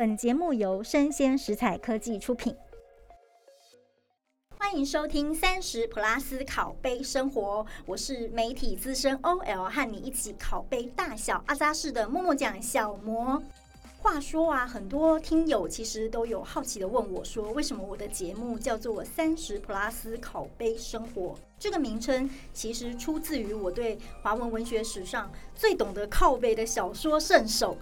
本节目由生鲜食材科技出品。欢迎收听三十 Plus 拷贝生活，我是媒体资深 OL，和你一起拷贝大小阿扎式的默默讲小魔。话说啊，很多听友其实都有好奇的问我，说为什么我的节目叫做三十 Plus 拷贝生活？这个名称其实出自于我对华文文学史上最懂得靠背的小说圣手。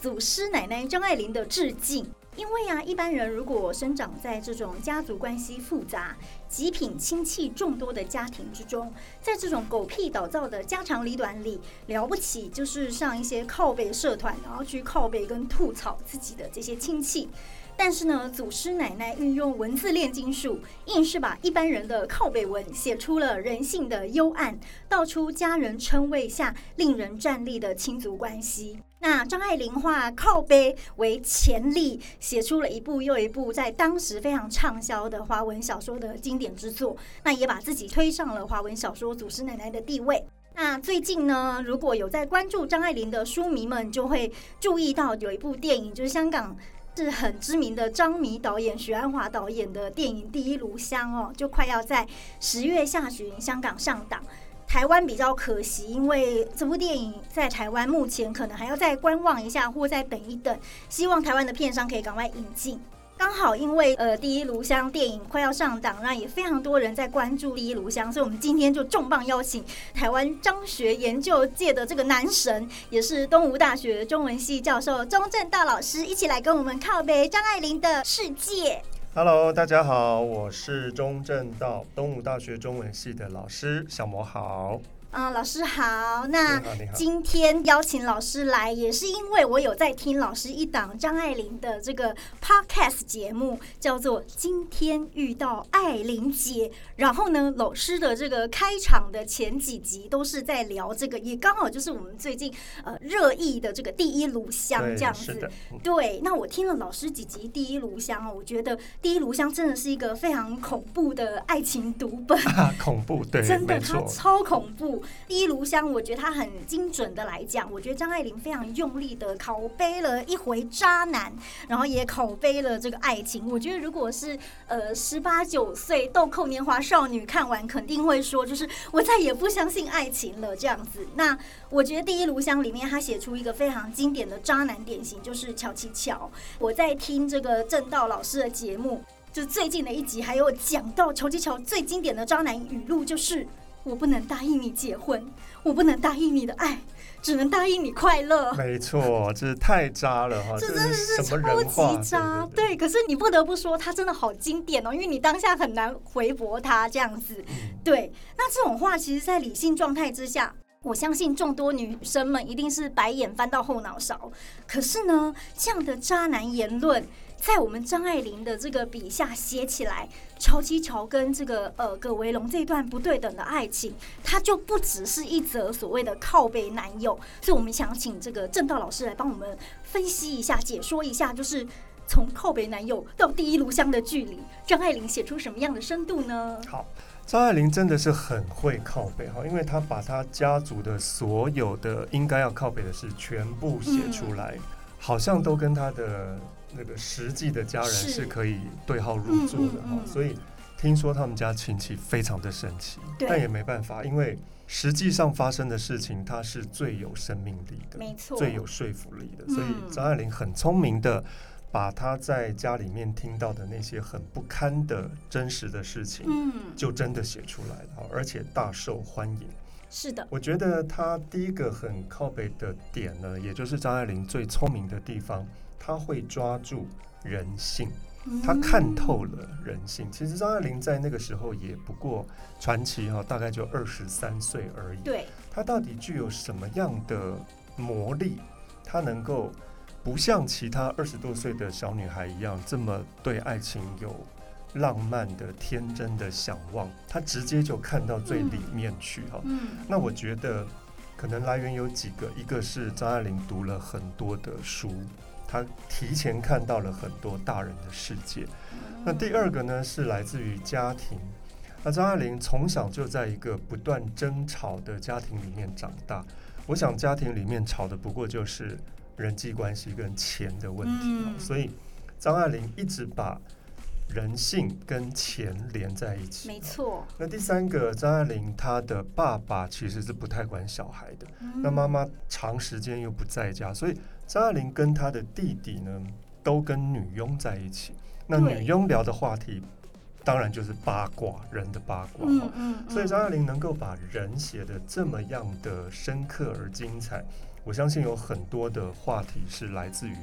祖师奶奶张爱玲的致敬，因为啊，一般人如果生长在这种家族关系复杂、极品亲戚众多的家庭之中，在这种狗屁倒灶的家长里短里，了不起就是上一些靠背社团，然后去靠背跟吐槽自己的这些亲戚。但是呢，祖师奶奶运用文字炼金术，硬是把一般人的靠背文写出了人性的幽暗，道出家人称谓下令人站立的亲族关系。那张爱玲化靠背为潜力，写出了一部又一部在当时非常畅销的华文小说的经典之作，那也把自己推上了华文小说祖师奶奶的地位。那最近呢，如果有在关注张爱玲的书迷们，就会注意到有一部电影，就是香港。是很知名的张迷导演许鞍华导演的电影《第一炉香》哦，就快要在十月下旬香港上档。台湾比较可惜，因为这部电影在台湾目前可能还要再观望一下，或再等一等。希望台湾的片商可以赶快引进。刚好因为呃《第一炉香》电影快要上档，那也非常多人在关注《第一炉香》，所以我们今天就重磅邀请台湾张学研究界的这个男神，也是东吴大学中文系教授钟正道老师，一起来跟我们靠北张爱玲的世界。Hello，大家好，我是中正道，东吴大学中文系的老师，小魔好。啊，老师好。那今天邀请老师来，也是因为我有在听老师一档张爱玲的这个 podcast 节目，叫做《今天遇到爱玲姐》。然后呢，老师的这个开场的前几集都是在聊这个，也刚好就是我们最近呃热议的这个《第一炉香》这样子。对，那我听了老师几集《第一炉香哦》，我觉得《第一炉香》真的是一个非常恐怖的爱情读本。恐怖，对，真的，它超恐怖。第一炉香，我觉得他很精准的来讲，我觉得张爱玲非常用力的拷贝了一回渣男，然后也拷贝了这个爱情。我觉得如果是呃十八九岁豆蔻年华少女看完，肯定会说，就是我再也不相信爱情了这样子。那我觉得第一炉香里面他写出一个非常经典的渣男典型，就是乔七乔。我在听这个正道老师的节目，就最近的一集，还有讲到乔七乔最经典的渣男语录，就是。我不能答应你结婚，我不能答应你的爱，只能答应你快乐。没错，这是太渣了哈！这真的是超级渣。对，可是你不得不说，他真的好经典哦，因为你当下很难回驳他这样子。对，那这种话，其实，在理性状态之下，我相信众多女生们一定是白眼翻到后脑勺。可是呢，这样的渣男言论。在我们张爱玲的这个笔下写起来，乔七乔跟这个呃葛维龙这段不对等的爱情，它就不只是一则所谓的靠背男友。所以我们想请这个正道老师来帮我们分析一下、解说一下，就是从靠背男友到第一炉香的距离，张爱玲写出什么样的深度呢？好，张爱玲真的是很会靠背哈，因为她把她家族的所有的应该要靠背的事全部写出来，好像都跟她的。那个实际的家人是可以对号入座的哈，所以听说他们家亲戚非常的神奇，但也没办法，因为实际上发生的事情，它是最有生命力的，没错，最有说服力的。所以张爱玲很聪明的把她在家里面听到的那些很不堪的真实的事情，嗯，就真的写出来了，而且大受欢迎。是的，我觉得她第一个很靠北的点呢，也就是张爱玲最聪明的地方。他会抓住人性，他看透了人性。其实张爱玲在那个时候也不过传奇哈，大概就二十三岁而已。对，她到底具有什么样的魔力？她能够不像其他二十多岁的小女孩一样，这么对爱情有浪漫的、天真的向往？她直接就看到最里面去哈。嗯，那我觉得可能来源有几个，一个是张爱玲读了很多的书。他提前看到了很多大人的世界。那第二个呢，是来自于家庭。那张爱玲从小就在一个不断争吵的家庭里面长大。我想家庭里面吵的不过就是人际关系跟钱的问题哦、嗯所以张爱玲一直把人性跟钱连在一起。没错。那第三个，张爱玲她的爸爸其实是不太管小孩的，那嗯妈妈长时间又不在家，所以张爱玲跟她的弟弟呢，都跟女佣在一起。那女佣聊的话题，当然就是八卦，人的八卦。嗯嗯，所以张爱玲能够把人写的这么样的深刻而精彩，我相信有很多的话题是来自于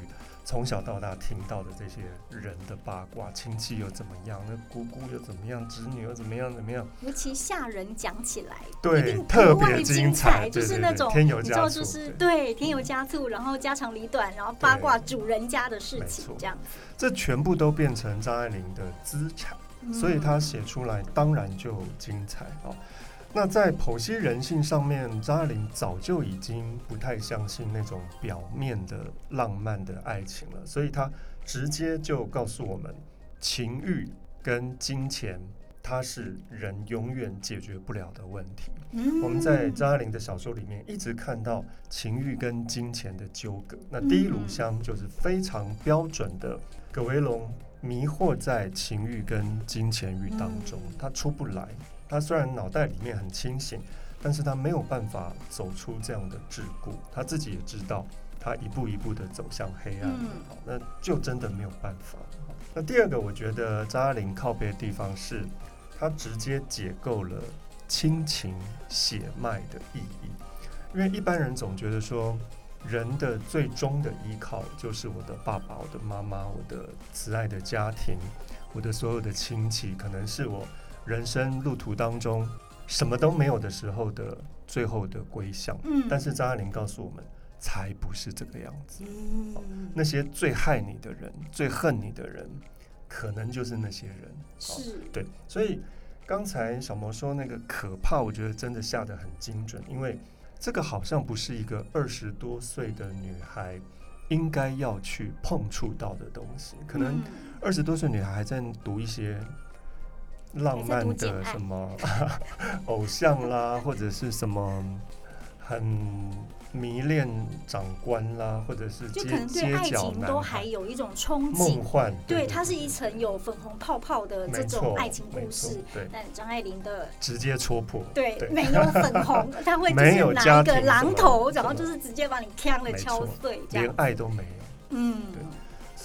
从小到大听到的这些人的八卦，亲戚又怎么样，那姑姑又怎么样，侄女又怎么样怎么样，尤其下人讲起来，对特别精精彩就是那种你知道，就是对对添油加醋，然后家长里短，然后八卦主人家的事情这样子，这全部都变成张爱玲的资产。所以她嗯写出来当然就精彩哦。那在剖析人性上面，张爱玲早就已经不太相信那种表面的浪漫的爱情了，所以她直接就告诉我们，情欲跟金钱，它是人永远解决不了的问题。嗯我们在张爱玲的小说里面一直看到情欲跟金钱的纠葛。那第一炉香就是非常标准的葛维龙迷惑在情欲跟金钱欲当中，嗯他出不来。他虽然脑袋里面很清醒，但是他没有办法走出这样的桎梏。他自己也知道，他一步一步的走向黑暗那就真的没有办法。好那第二个，我觉得张爱玲靠背的地方是，他直接解构了亲情血脉的意义。因为一般人总觉得说，人的最终的依靠就是我的爸爸、我的妈妈、我的慈爱的家庭、我的所有的亲戚，可能是我人生路途当中什么都没有的时候的最后的归向。嗯但是张爱玲告诉我们，才不是这个样子。嗯那些最害你的人、最恨你的人，可能就是那些人。好是对，所以刚才小魔说那个可怕，我觉得真的下得很精准，因为这个好像不是一个二十多岁的女孩应该要去碰触到的东西。可能嗯二十多岁女孩还在读一些浪漫的什么 偶像啦，或者是什么很迷恋长官啦，或者是就可能对街爱情都还有一种憧憬。梦憬，幻，对，它是一层有粉红泡泡的这种爱情故事。对，但张爱玲的直接戳破，对对。没有粉红，她会就没有是拿一个榔头，然后就是直接把你呛了敲碎这连。爱都没有。嗯，对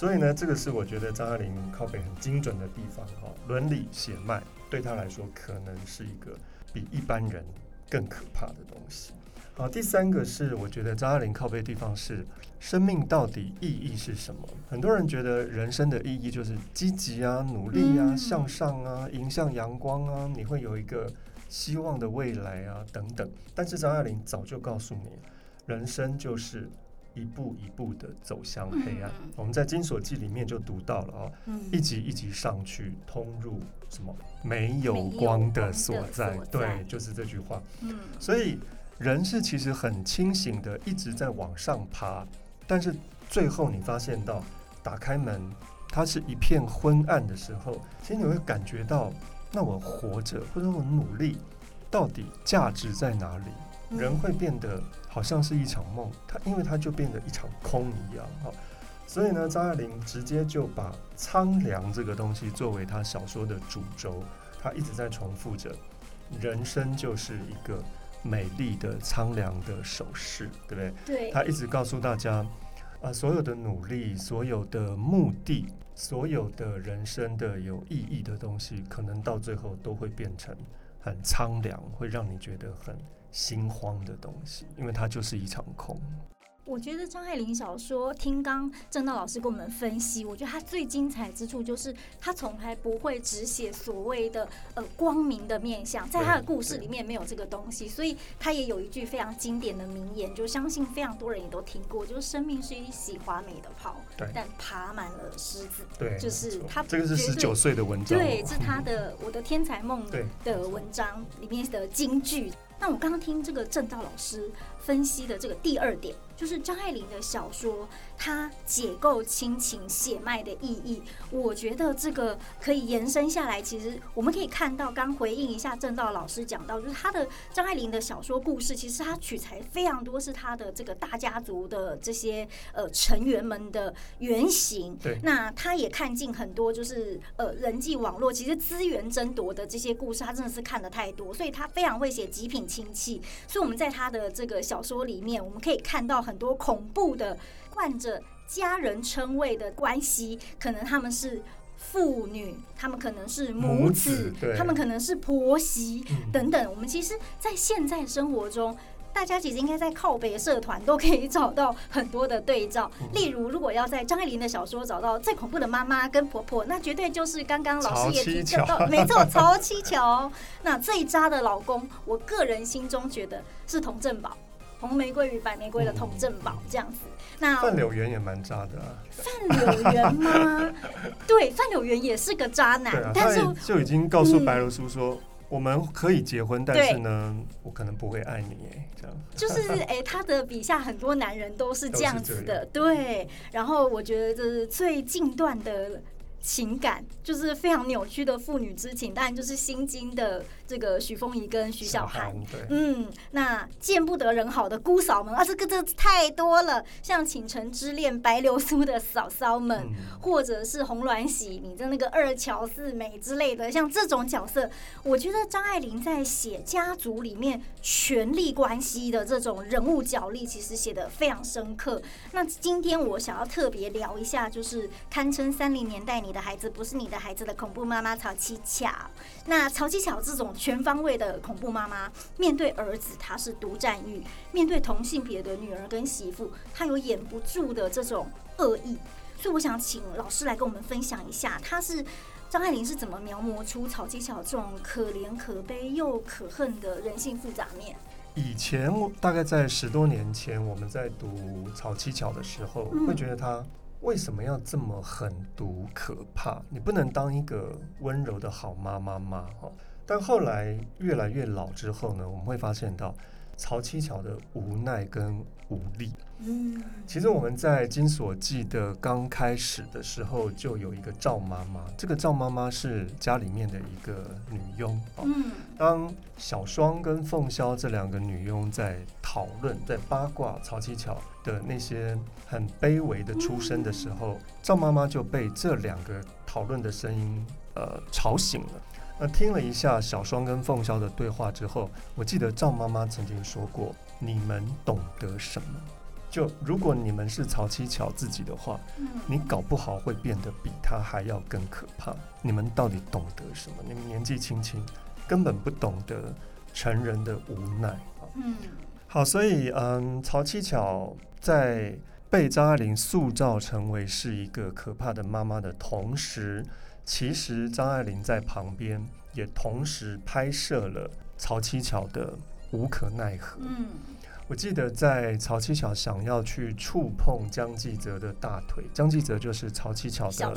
所以呢，这个是我觉得张爱玲靠北很精准的地方哈、伦理血脉对她来说可能是一个比一般人更可怕的东西。好，第三个是我觉得张爱玲靠背的地方是生命到底意义是什么？很多人觉得人生的意义就是积极啊、努力啊、嗯向上啊、迎向阳光啊，你会有一个希望的未来啊等等。但是张爱玲早就告诉你，人生就是一步一步的走向黑暗。嗯我们在《金锁记》里面就读到了哦，嗯一级一级上去，通入什么没有光光的的所在。所在对，就是这句话。嗯所以人是其实很清醒的，一直在往上爬，但是最后你发现到打开门，它是一片昏暗的时候，其实你会感觉到，那我活着或者我努力，到底价值在哪里？嗯人会变得好像是一场梦，它因为它就变得一场空一样哈。所以呢，张爱玲直接就把苍凉这个东西作为她小说的主轴，她一直在重复着，人生就是一个美丽的苍凉的手势，对不对？对，她一直告诉大家，啊，所有的努力，所有的目的，所有的人生的有意义的东西，可能到最后都会变成很苍凉，会让你觉得很心慌的东西，因为它就是一场空。我觉得张爱玲小说，听刚正道老师跟我们分析，我觉得她最精彩之处就是她从来不会只写所谓的呃光明的面相，在她的故事里面没有这个东西，所以她也有一句非常经典的名言，就相信非常多人也都听过，就是生命是一袭华美的袍，对但爬满了虱子。对，就是他这个是十九岁的文章哦，对，是他的《我的天才梦》对的文章里面的金句。那我刚刚听这个正道老师分析的这个第二点，就是张爱玲的小说，它解构亲情血脉的意义，我觉得这个可以延伸下来。其实我们可以看到，刚回应一下郑道老师讲到，就是他的张爱玲的小说故事，其实他取材非常多，是他的这个大家族的这些呃成员们的原型。对，那他也看尽很多，就是呃人际网络，其实资源争夺的这些故事，他真的是看的太多，所以他非常会写极品亲戚。所以我们在他的这个小说里面，我们可以看到很多恐怖的冠着家人称谓的关系，可能他们是父女，他们可能是母母子他们可能是婆媳嗯等等。我们其实，在现在生活中。大家其实应该在靠北社团都可以找到很多的对照，嗯例如如果要在张爱玲的小说找到最恐怖的妈妈跟婆婆，那绝对就是刚刚老师也提到，没错，曹七巧。那最渣的老公，我个人心中觉得是童振宝，红玫瑰与白玫瑰的童振宝这样子。那范柳园也蛮渣的啊，范柳园吗？对，范柳园也是个渣男，啊，但是就已经告诉嗯白如苏说。我们可以结婚，但是呢，我可能不会爱你，哎，这样。就是 哎、他的笔下很多男人都是这样子的，对。然后我觉得这是最近段的情感，就是非常扭曲的父女之情，当然就是心经的这个许凤仪跟徐小涵。对，嗯，那见不得人好的姑嫂们啊，这个这个太多了，像《倾城之恋》白流苏的嫂嫂们，嗯或者是红鸾喜你的那个二乔四美之类的，像这种角色，我觉得张爱玲在写家族里面权力关系的这种人物角力，其实写的非常深刻。那今天我想要特别聊一下，就是堪称三零年代你的孩子不是你的孩子的恐怖妈妈曹七巧。那曹七巧这种全方位的恐怖妈妈，面对儿子她是独占欲，面对同性别的女儿跟媳妇，她有掩不住的这种恶意。所以我想请老师来跟我们分享一下，他是张爱玲是怎么描摹出草七巧这种可怜可悲又可恨的人性复杂面？以前我大概在十多年前，我们在读曹七巧的时候，嗯会觉得他为什么要这么狠毒可怕？你不能当一个温柔的好妈妈吗？哈！但后来越来越老之后呢，我们会发现到曹七巧的无奈跟无力。嗯其实我们在《金锁记》的刚开始的时候，就有一个赵妈妈。这个赵妈妈是家里面的一个女佣哦。嗯当小双跟凤萧这两个女佣在讨论、在八卦曹七巧的那些很卑微的出身的时候，赵妈妈就被这两个讨论的声音呃吵醒了。那听了一下小双跟凤霄的对话之后，我记得赵妈妈曾经说过：“你们懂得什么？就如果你们是曹七巧自己的话，嗯你搞不好会变得比他还要更可怕。你们到底懂得什么？你们年纪轻轻，根本不懂得成人的无奈啊。嗯好，所以嗯，曹七巧在被张爱玲塑造成为是一个可怕的妈妈的同时，其实张爱玲在旁边也同时拍摄了曹七巧的无可奈何。嗯我记得在曹七巧想要去触碰江继泽的大腿，江继泽就是曹七巧的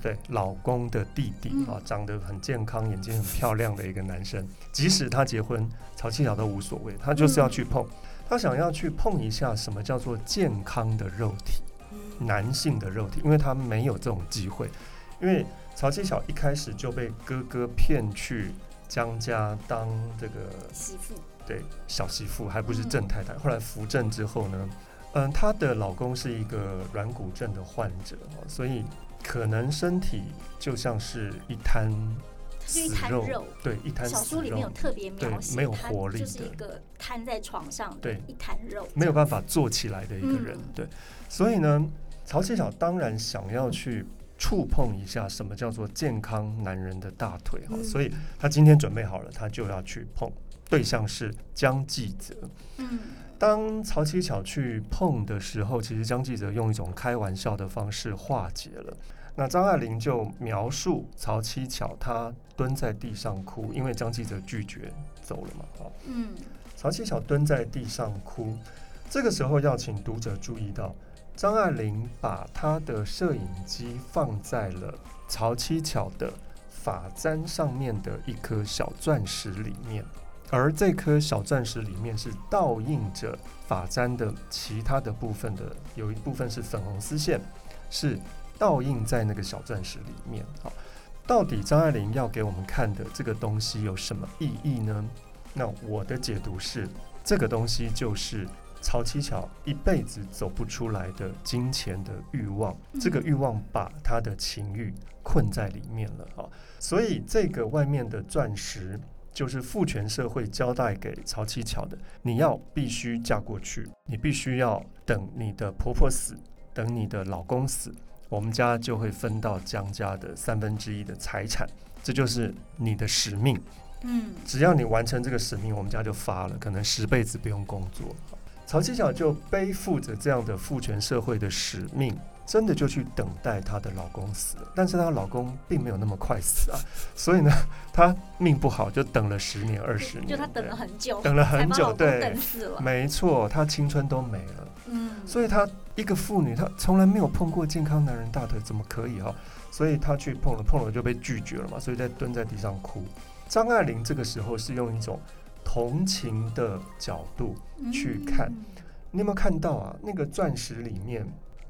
对老公的弟弟嗯啊，长得很健康、眼睛很漂亮的一个男生。即使他结婚，曹七巧都无所谓，他就是要去碰，他想要去碰一下什么叫做健康的肉体，嗯男性的肉体，因为他没有这种机会。因为曹七巧一开始就被哥哥骗去江家当这个媳妇对小媳妇，还不是嗯正太太。后来扶正之后呢，嗯，她的老公是一个软骨症的患者哦，所以可能身体就像是一滩死肉，肉。对，一滩死小说里面有肉，特别描写，对没有活力就是的一个瘫在床上的对一滩肉，没有办法坐起来的一个人，嗯对。所以呢，曹七巧当然想要去触碰一下什么叫做健康男人的大腿哈、嗯所以他今天准备好了，他就要去碰。对象是江继泽，嗯当曹七巧去碰的时候，其实江继泽用一种开玩笑的方式化解了。那张爱玲就描述曹七巧她蹲在地上哭，因为江继泽拒绝走了嘛。哈，嗯曹七巧蹲在地上哭。这个时候要请读者注意到，张爱玲把她的摄影机放在了曹七巧的发簪上面的一颗小钻石里面。而这颗小钻石里面是倒映着发簪的其他的部分的，有一部分是粉红丝线，是倒映在那个小钻石里面。好，到底张爱玲要给我们看的这个东西有什么意义呢？那我的解读是，这个东西就是曹七巧一辈子走不出来的金钱的欲望，这个欲望把他的情欲困在里面了啊。所以这个外面的钻石。就是父权社会交代给曹七巧的，你要必须嫁过去，你必须要等你的婆婆死，等你的老公死，我们家就会分到江家的三分之一的财产，这就是你的使命。嗯，只要你完成这个使命，我们家就发了，可能十辈子不用工作。曹七巧就背负着这样的父权社会的使命。真的就去等待她的老公死了，但是她老公并没有那么快死啊，所以呢，她命不好，就等了十年二十年，就她等了很久，等了很久，对，等死了，没错，她青春都没了，嗯，所以她一个妇女，她从来没有碰过健康男人大腿，怎么可以哈？所以她去碰了，碰了就被拒绝了嘛，所以在蹲在地上哭。张爱玲这个时候是用一种同情的角度去看，你有没有看到啊？那个钻石里面。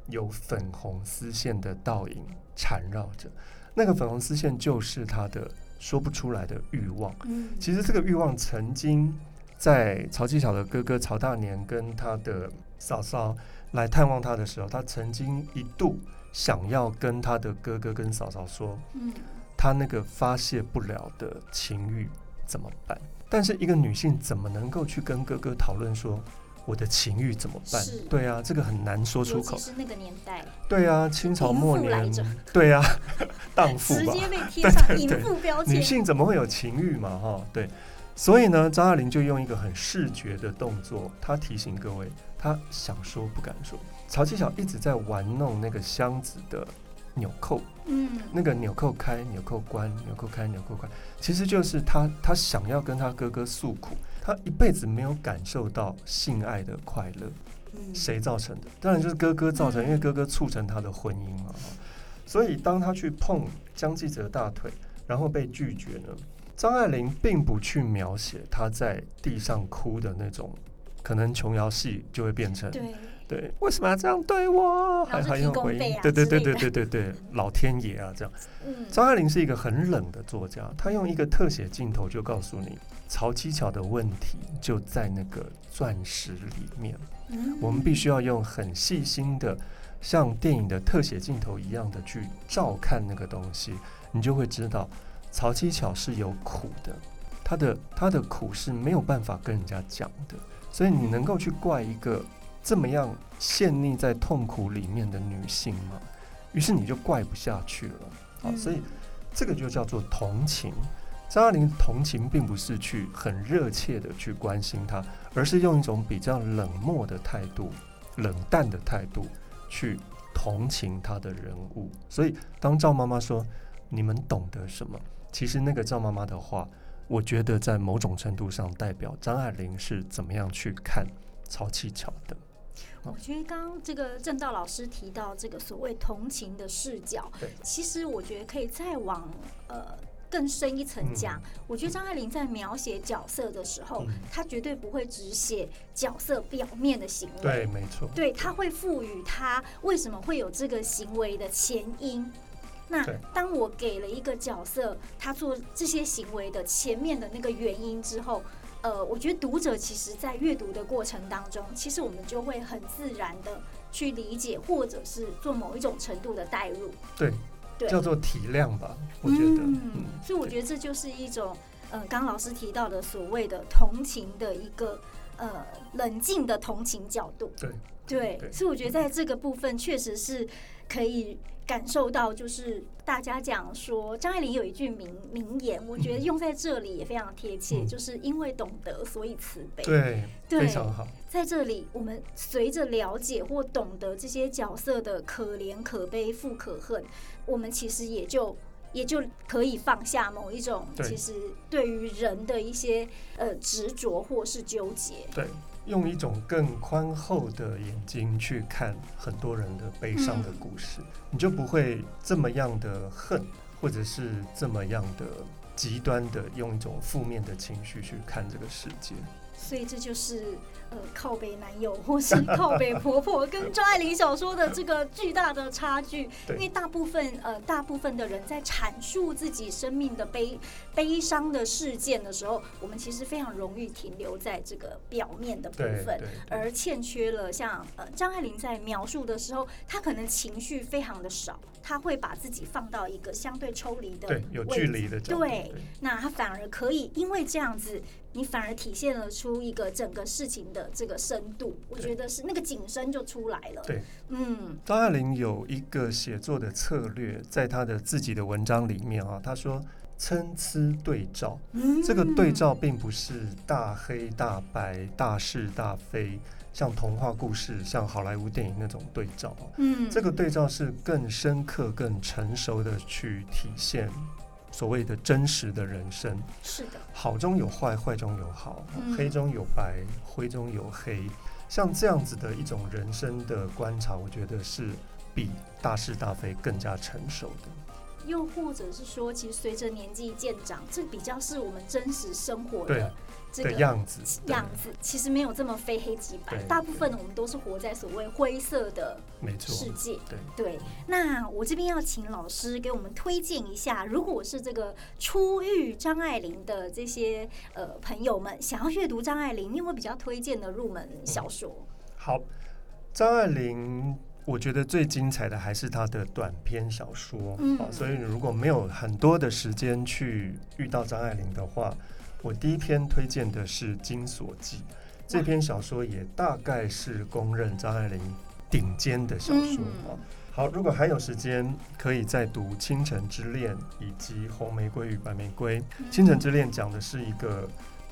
有粉红丝线的倒影缠绕着，那个粉红丝线就是他的说不出来的欲望。嗯，其实这个欲望曾经在曹七巧的哥哥曹大年跟他的嫂嫂来探望他的时候，他曾经一度想要跟他的哥哥跟嫂嫂说，嗯，他那个发泄不了的情欲怎么办？但是一个女性怎么能够去跟哥哥讨论说？我的情欲怎么办？对啊，这个很难说出口。是那个年代。对啊，清朝末年。对啊，荡妇直接被贴上淫妇标签。女性怎么会有情欲嘛？哈，对。所以呢，张爱玲就用一个很视觉的动作，她提醒各位，她想说不敢说。曹七巧一直在玩弄那个箱子的纽扣，嗯，那个纽扣开，纽扣关，纽扣开，纽扣关，其实就是他他想要跟他哥哥诉苦。他一辈子没有感受到性爱的快乐，谁造成的？当然就是哥哥造成，因为哥哥促成他的婚姻嘛。所以当他去碰江继泽大腿，然后被拒绝呢，张爱玲并不去描写他在地上哭的那种，可能琼瑶戏就会变成对，为什么要这样对我？还还用回应？对对对对对对对，老天爷啊，这样。张爱玲是一个很冷的作家，她用一个特写镜头就告诉你。曹七巧的问题就在那个钻石里面，我们必须要用很细心的，像电影的特写镜头一样的去照看那个东西，你就会知道曹七巧是有苦的，他的他的苦是没有办法跟人家讲的，所以你能够去怪一个这么样陷溺在痛苦里面的女性吗？于是你就怪不下去了啊！所以这个就叫做同情。张爱玲同情并不是去很热切的去关心她，而是用一种比较冷漠的态度、冷淡的态度去同情她的人物。所以，当赵妈妈说“你们懂得什么”，其实那个赵妈妈的话，我觉得在某种程度上代表张爱玲是怎么样去看曹七巧的。我觉得刚刚这个正道老师提到这个所谓同情的视角，其实我觉得可以再往呃。更深一层讲，我觉得张爱玲在描写角色的时候，她绝对不会只写角色表面的行为。对，没错。对，她会赋予他为什么会有这个行为的前因。那当我给了一个角色他做这些行为的前面的那个原因之后，呃，我觉得读者其实在阅读的过程当中，其实我们就会很自然的去理解，或者是做某一种程度的代入。对。叫做体谅吧，我觉得。嗯，所以我觉得这就是一种，呃，刚老师提到的所谓的同情的一个，呃，冷静的同情角度。对。对。所以我觉得在这个部分确实是可以感受到，就是大家讲说，张爱玲有一句名名言，我觉得用在这里也非常贴切，就是因为懂得，所以慈悲。对，非常好。在这里，我们随着了解或懂得这些角色的可怜、可悲、富可恨。我们其实也就也就可以放下某一种，其实对于人的一些呃执着或是纠结。对，用一种更宽厚的眼睛去看很多人的悲伤的故事，你就不会这么样的恨，或者是这么样的极端的用一种负面的情绪去看这个世界。所以这就是呃靠北男友或是靠北婆婆跟张爱玲小说的这个巨大的差距。因为大部分呃大部分的人在阐述自己生命的悲悲伤的事件的时候，我们其实非常容易停留在这个表面的部分，而欠缺了像呃张爱玲在描述的时候，她可能情绪非常的少，她会把自己放到一个相对抽离的对有距离的对，那他反而可以因为这样子。你反而体现了出一个整个事情的这个深度，我觉得是那个景深就出来了。对，嗯，张爱玲有一个写作的策略，在她的自己的文章里面啊，她说参差对照。嗯，这个对照并不是大黑大白、大是大非，像童话故事、像好莱坞电影那种对照。嗯，这个对照是更深刻、更成熟的去体现。所谓的真实的人生是的，好中有坏，坏中有好，黑中有白，灰中有黑。像这样子的一种人生的观察，我觉得是比大是大非更加成熟的。又或者是说，其实随着年纪渐长，这比较是我们真实生活的。的样子，样子其实没有这么非黑即白，大部分我们都是活在所谓灰色的世界。对对，那我这边要请老师给我们推荐一下，如果是这个初遇张爱玲的这些呃朋友们，想要阅读张爱玲，你有没有比较推荐的入门小说？好，张爱玲，我觉得最精彩的还是她的短篇小说。嗯，所以如果没有很多的时间去遇到张爱玲的话。我第一篇推荐的是《金锁记》，这篇小说也大概是公认张爱玲顶尖的小说啊。好，如果还有时间，可以再读《倾城之恋》以及《红玫瑰与白玫瑰》。《倾城之恋》讲的是一个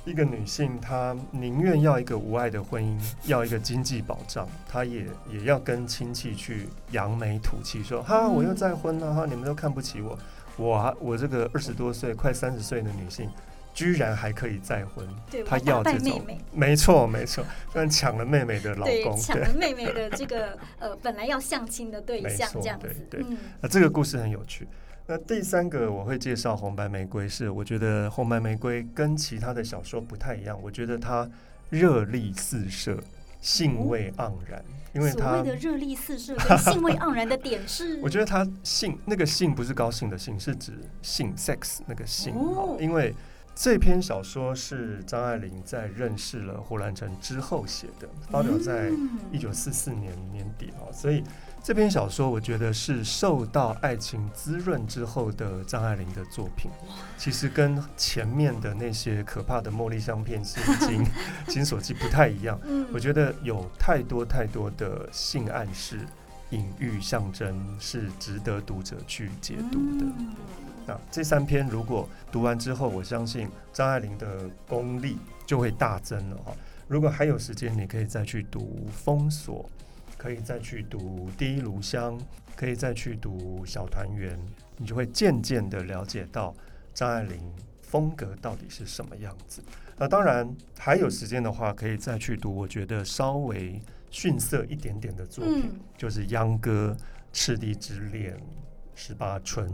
一个女性，她宁愿要一个无爱的婚姻，要一个经济保障，她也也要跟亲戚去扬眉吐气，说哈我又再婚了哈，你们都看不起我，我我这个二十多岁快三十岁的女性。居然还可以再婚，他要这种，没错没错，居然抢了妹妹的老公，抢了妹妹的这个呃本来要相亲的对象，这样子。对，那这个故事很有趣。那第三个我会介绍《红白玫瑰》，是我觉得《红白玫瑰》跟其他的小说不太一样，我觉得它热力四射，兴味盎然。因为所谓的热力四射跟兴味盎然的点是，我觉得他兴那个兴不是高兴的兴，是指性 sex 那个性，因为。这篇小说是张爱玲在认识了胡兰成之后写的，发表在一九四四年年底哦，所以这篇小说我觉得是受到爱情滋润之后的张爱玲的作品。其实跟前面的那些可怕的茉莉香片、心经 金锁记不太一样。我觉得有太多太多的性暗示、隐喻、象征，是值得读者去解读的。那这三篇如果读完之后，我相信张爱玲的功力就会大增了哈。如果还有时间，你可以再去读《封锁》，可以再去读《第一炉香》，可以再去读《小团圆》，你就会渐渐的了解到张爱玲风格到底是什么样子。那当然还有时间的话，可以再去读我觉得稍微逊色一点点的作品，就是秧歌、赤地之恋、十八春。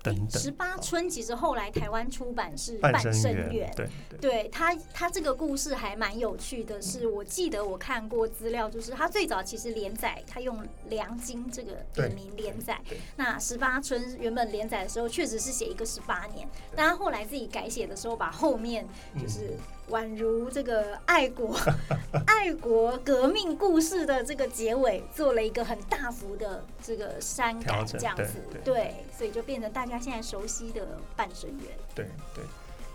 等等十八春其实后来台湾出版是半生缘，对，对他他这个故事还蛮有趣的，是我记得我看过资料，就是他最早其实连载，他用梁金这个笔名连载。那十八春原本连载的时候确实是写一个十八年，但他后来自己改写的时候，把后面就是。宛如这个爱国、爱国革命故事的这个结尾，做了一个很大幅的这个删改，这样子，对，所以就变成大家现在熟悉的半生缘。对对，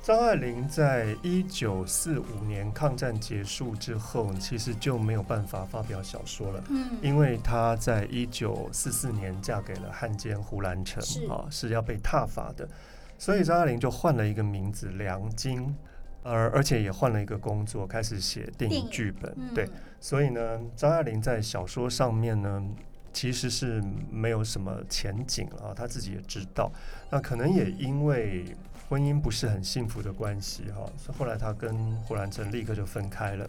张爱玲在一九四五年抗战结束之后，其实就没有办法发表小说了，嗯，因为她在一九四四年嫁给了汉奸胡兰成，啊，是要被踏伐的，所以张爱玲就换了一个名字梁金。而而且也换了一个工作，开始写电影剧本。对，所以呢，张爱玲在小说上面呢，其实是没有什么前景了。她自己也知道。那可能也因为婚姻不是很幸福的关系哈，所以后来她跟胡兰成立刻就分开了，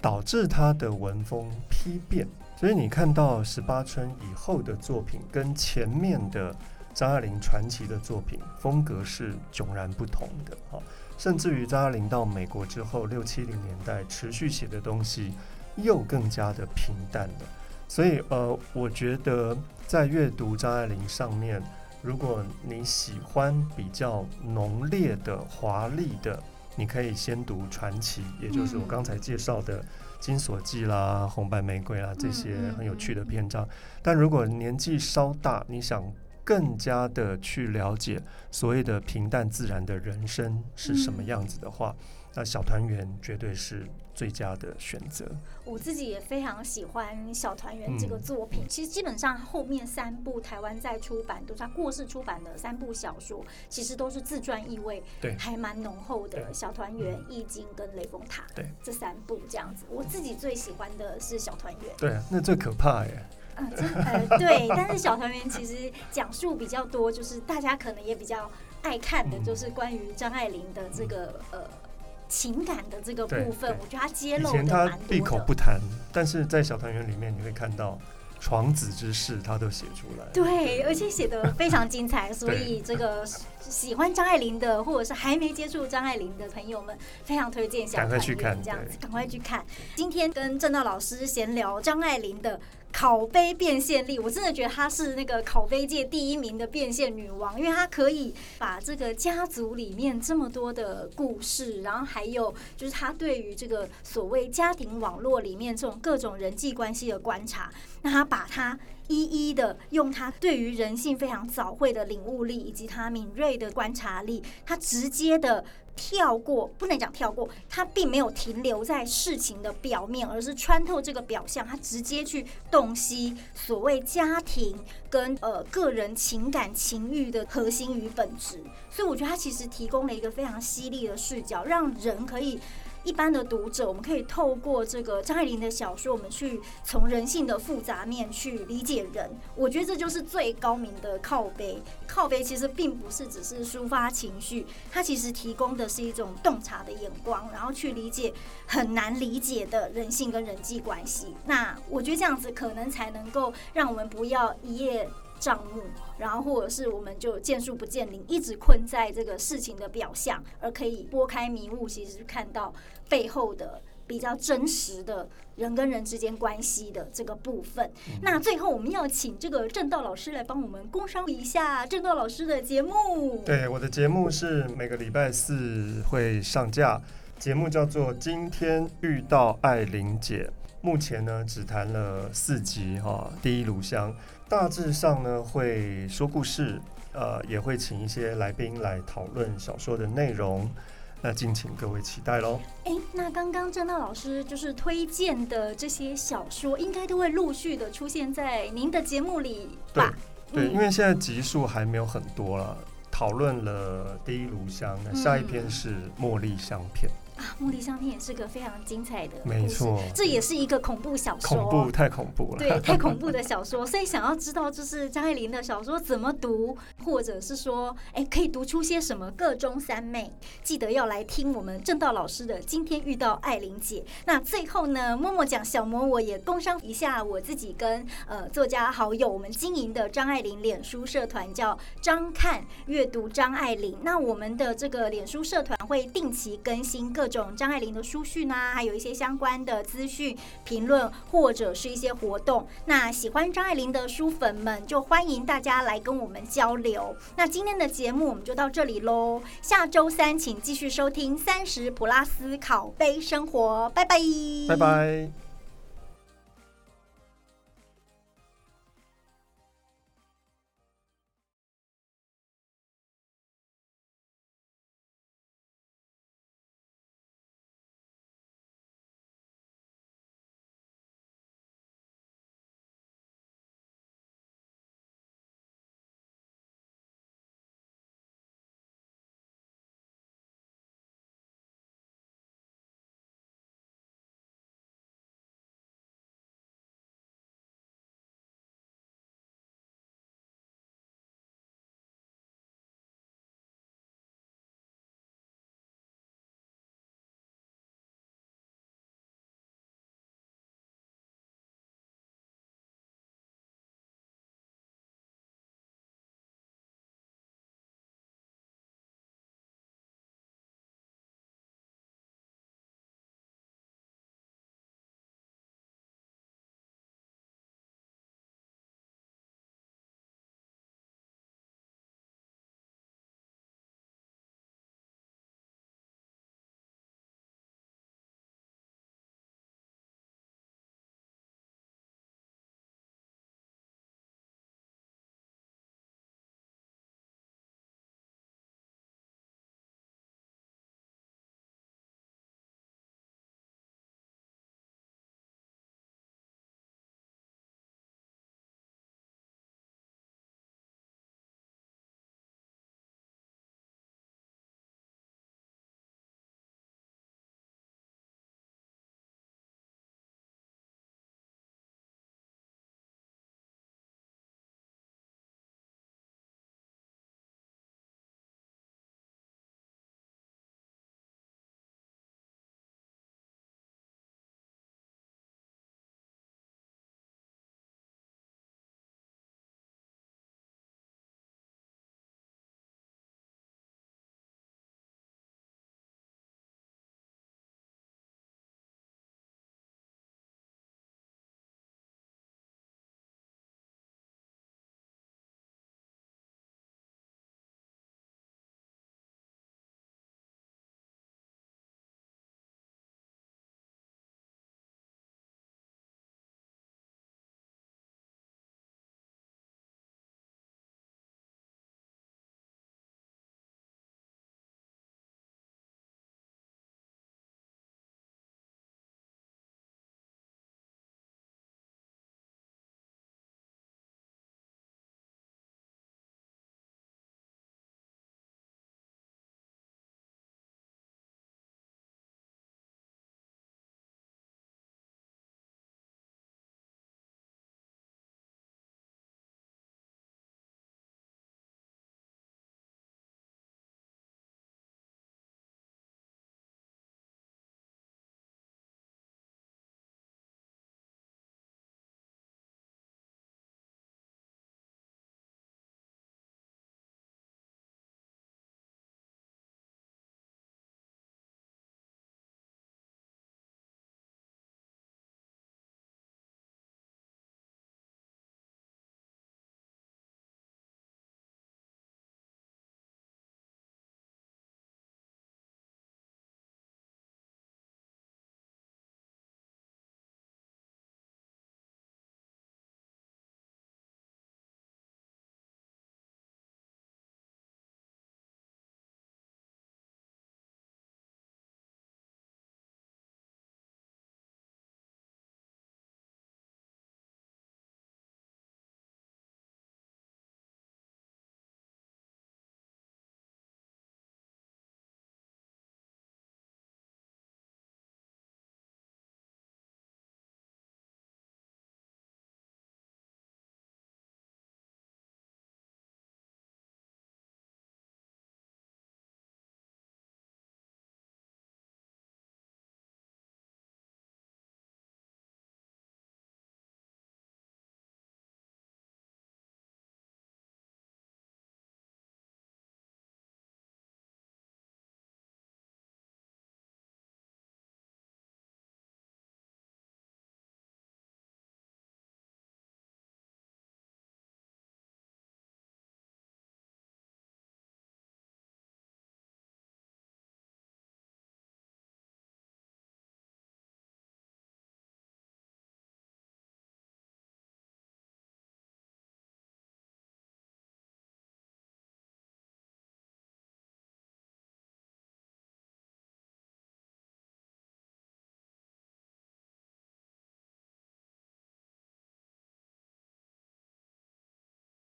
导致她的文风批变。所以你看到十八春以后的作品，跟前面的张爱玲传奇的作品，风格是迥然不同的哈。甚至于张爱玲到美国之后，六七零年代持续写的东西又更加的平淡了。所以呃，我觉得在阅读张爱玲上面，如果你喜欢比较浓烈的、华丽的，你可以先读传奇，也就是我刚才介绍的《金锁记》啦、《红白玫瑰》啦这些很有趣的篇章。但如果年纪稍大，你想更加的去了解所谓的平淡自然的人生是什么样子的话，那小团圆绝对是最佳的选择。我自己也非常喜欢《小团圆》这个作品。其实基本上后面三部台湾在出版，都是他过世出版的三部小说，其实都是自传意味，对，还蛮浓厚的。《小团圆》、《易经》跟《雷峰塔》，对，这三部这样子。我自己最喜欢的是《小团圆》。对，那最可怕耶。嗯，呃，对，但是《小团圆》其实讲述比较多，就是大家可能也比较爱看的，就是关于张爱玲的这个呃。情感的这个部分，我觉得他揭露的他闭口不谈，但是在小团圆里面，你会看到床子之事，他都写出来。对，而且写的非常精彩，所以这个喜欢张爱玲的，或者是还没接触张爱玲的朋友们，非常推荐小团圆这样子，赶快去看。今天跟郑道老师闲聊张爱玲的。口碑变现力，我真的觉得她是那个口碑界第一名的变现女王，因为她可以把这个家族里面这么多的故事，然后还有就是她对于这个所谓家庭网络里面这种各种人际关系的观察，那她把它一一的用她对于人性非常早慧的领悟力，以及她敏锐的观察力，她直接的。跳过不能讲跳过，他并没有停留在事情的表面，而是穿透这个表象，他直接去洞悉所谓家庭跟呃个人情感情欲的核心与本质。所以我觉得他其实提供了一个非常犀利的视角，让人可以。一般的读者，我们可以透过这个张爱玲的小说，我们去从人性的复杂面去理解人。我觉得这就是最高明的靠背。靠背其实并不是只是抒发情绪，它其实提供的是一种洞察的眼光，然后去理解很难理解的人性跟人际关系。那我觉得这样子可能才能够让我们不要一夜。账目，然后或者是我们就见树不见林，一直困在这个事情的表象，而可以拨开迷雾，其实看到背后的比较真实的人跟人之间关系的这个部分。那最后我们要请这个正道老师来帮我们工商一下正道老师的节目。对，我的节目是每个礼拜四会上架，节目叫做《今天遇到艾琳姐》，目前呢只谈了四集哈，第一炉香。大致上呢，会说故事，呃，也会请一些来宾来讨论小说的内容，那敬请各位期待喽。哎，那刚刚郑道老师就是推荐的这些小说，应该都会陆续的出现在您的节目里吧？对，因为现在集数还没有很多了，讨论了第一炉香，那下一篇是茉莉香片。啊，茉莉香片也是个非常精彩的没错，这也是一个恐怖小说，恐怖太恐怖了，对，太恐怖的小说。所以想要知道就是张爱玲的小说怎么读，或者是说，哎，可以读出些什么各中三昧，记得要来听我们正道老师的今天遇到爱玲姐。那最后呢，默默讲小魔，我也工商一下我自己跟呃作家好友我们经营的张爱玲脸书社团，叫张看阅读张爱玲。那我们的这个脸书社团会定期更新种张爱玲的书讯啊，还有一些相关的资讯评论，或者是一些活动。那喜欢张爱玲的书粉们，就欢迎大家来跟我们交流。那今天的节目我们就到这里喽，下周三请继续收听三十普拉斯考杯生活，拜拜，拜拜。